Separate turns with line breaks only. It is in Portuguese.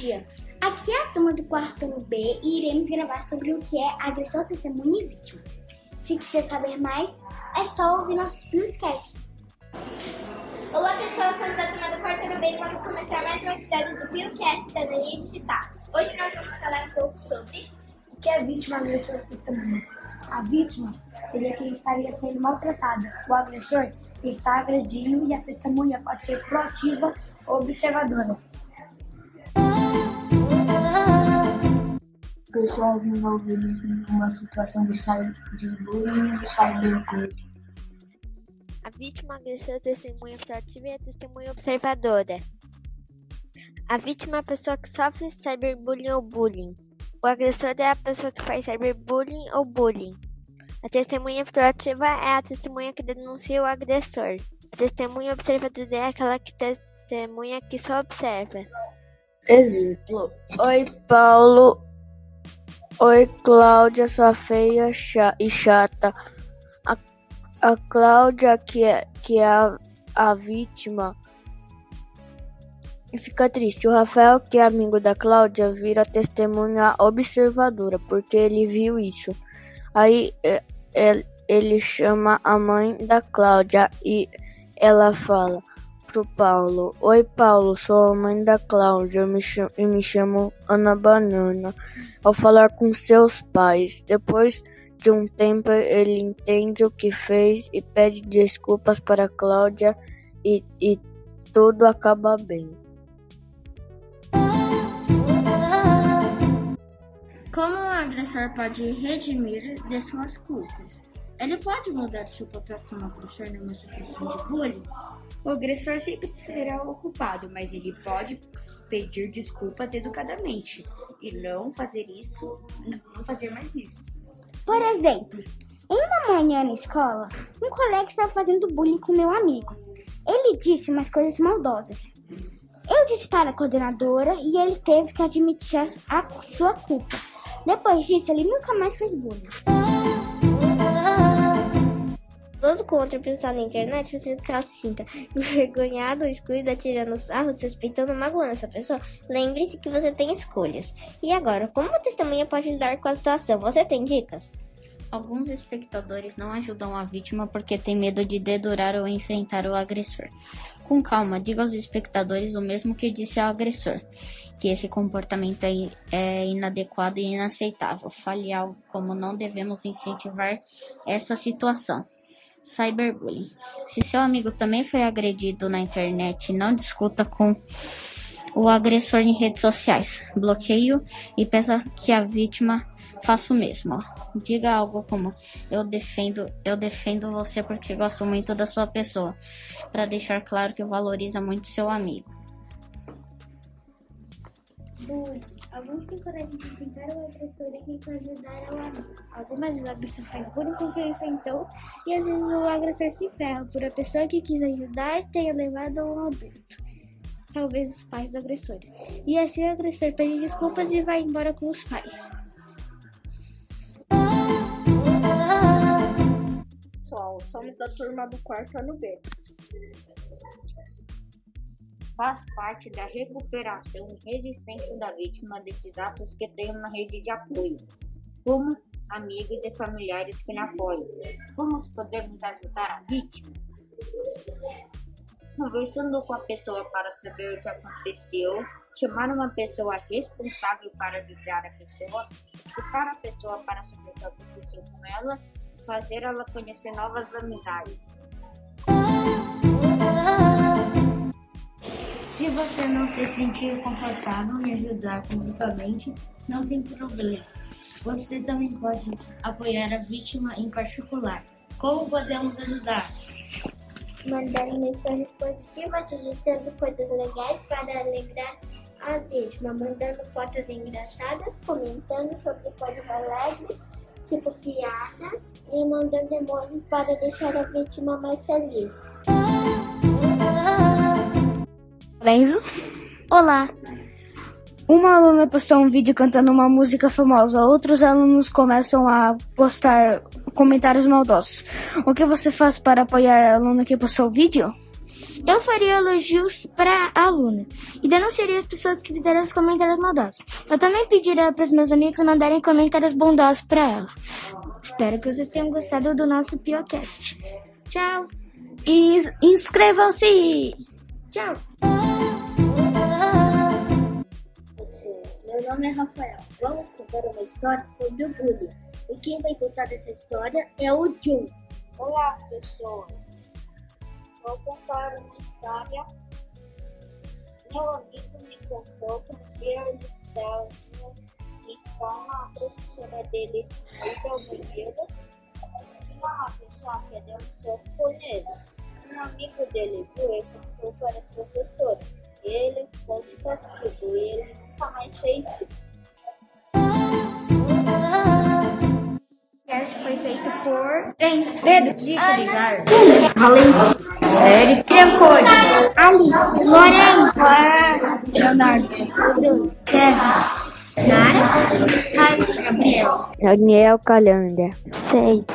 dia! Aqui é a turma do quarto ano B e iremos gravar sobre o que é agressor, testemunha e vítima. Se quiser saber mais, é só ouvir nossos podcasts.
Olá pessoal, somos a turma do quarto ano B e vamos começar mais um episódio do Biocast Cidadania Digital. Hoje nós vamos falar um pouco sobre
o que é vítima, agressor e testemunha. A vítima seria quem estaria sendo maltratada. O agressor está agredindo e a testemunha pode ser proativa ou observadora.
Pessoas envolvidas em uma situação de, de bullying e cyberbullying.
A vítima agressora é testemunha observativa e a testemunha observadora. A vítima é a pessoa que sofre cyberbullying ou bullying. O agressor é a pessoa que faz cyberbullying ou bullying. A testemunha proativa é a testemunha que denuncia o agressor. A testemunha observadora é aquela que testemunha que só observa.
Exemplo: Oi, Paulo. Oi, Cláudia, sua feia e chata. A, a Cláudia, que é, que é a, a vítima, fica triste. O Rafael, que é amigo da Cláudia, vira testemunha observadora, porque ele viu isso. Aí é, é, ele chama a mãe da Cláudia e ela fala: pro Paulo: Oi, Paulo, sou a mãe da Cláudia e me chamo Ana Banana. Ao falar com seus pais, depois de um tempo, ele entende o que fez e pede desculpas para Cláudia e, e tudo acaba bem.
Como um agressor pode redimir de suas culpas? Ele pode mudar seu papel como agressor numa situação de bullying? O agressor sempre será o culpado, mas ele pode pedir desculpas educadamente e não fazer isso, não fazer mais isso.
Por exemplo, em uma manhã na escola, um colega estava fazendo bullying com meu amigo. Ele disse umas coisas maldosas. Eu disse para a coordenadora e ele teve que admitir a sua culpa. Depois disso, ele nunca mais fez bullying
com outra pessoa na internet, você se sinta envergonhado, excluído, tirando sarro, desrespeitando, magoando essa pessoa, lembre-se que você tem escolhas. E agora, como a testemunha pode lidar com a situação? Você tem dicas?
Alguns espectadores não ajudam a vítima porque tem medo de dedurar ou enfrentar o agressor. Com calma, diga aos espectadores o mesmo que disse ao agressor, que esse comportamento é, é inadequado e inaceitável. Fale algo como não devemos incentivar essa situação. Cyberbullying. Se seu amigo também foi agredido na internet, não discuta com o agressor em redes sociais. Bloqueio e peça que a vítima faça o mesmo. Diga algo como: "Eu defendo, eu defendo você porque gosto muito da sua pessoa", para deixar claro que valoriza muito seu amigo.
Alguns têm coragem de enfrentar o agressor e tentam ajudar ao amigo. Algumas vezes o agressor faz bullying com quem enfrentou e às vezes o agressor se ferra por a pessoa que quis ajudar tenha levado a um adulto. Talvez os pais do agressor. E assim o agressor pede desculpas e vai embora com os pais.
Pessoal, somos da turma do quarto ano B faz parte da recuperação e resistência da vítima desses atos que tem uma rede de apoio, como amigos e familiares que lhe apoiam. Como podemos ajudar a vítima? Conversando com a pessoa para saber o que aconteceu, chamar uma pessoa responsável para ajudar a pessoa, escutar a pessoa para saber o que aconteceu com ela, fazer ela conhecer novas amizades.
Se você não se sentir confortável em ajudar publicamente, não tem problema. Você também pode apoiar a vítima em particular. Como podemos ajudar?
Mandando mensagens positivas, digitando coisas legais para alegrar a vítima, mandando fotos engraçadas, comentando sobre coisas alegres, tipo piadas, e mandando emojis para deixar a vítima mais feliz.
Lorenzo. Olá. Uma aluna postou um vídeo cantando uma música famosa. Outros alunos começam a postar comentários maldosos. O que você faz para apoiar a aluna que postou o vídeo?
eu faria elogios pra aluna e denunciaria as pessoas que fizeram os comentários maldosos. Eu também pediria para os meus amigos mandarem comentários bondosos pra ela. Espero que vocês tenham gostado do nosso Piocast. Tchau! E inscrevam-se! Tchau!
Nome é Rafael. Vamos contar uma história sobre o bullying. E quem vai contar essa história é o Jun.
Olá, pessoas. Vou contar uma história. Meu amigo me contou que ele estava escola, a professora dele foi ao banheiro. Tinha uma pessoa que deu um soco com. Um amigo dele viu e contou para a professora. Ele ficou de castigo e ele mais
podcast foi feito por Pedro, Ligar, Valentim, Eric, Trancone, Alice, Lorena, Leonardo, Kevin, Nara, Gabriel,
Daniel Calhanda. Sede.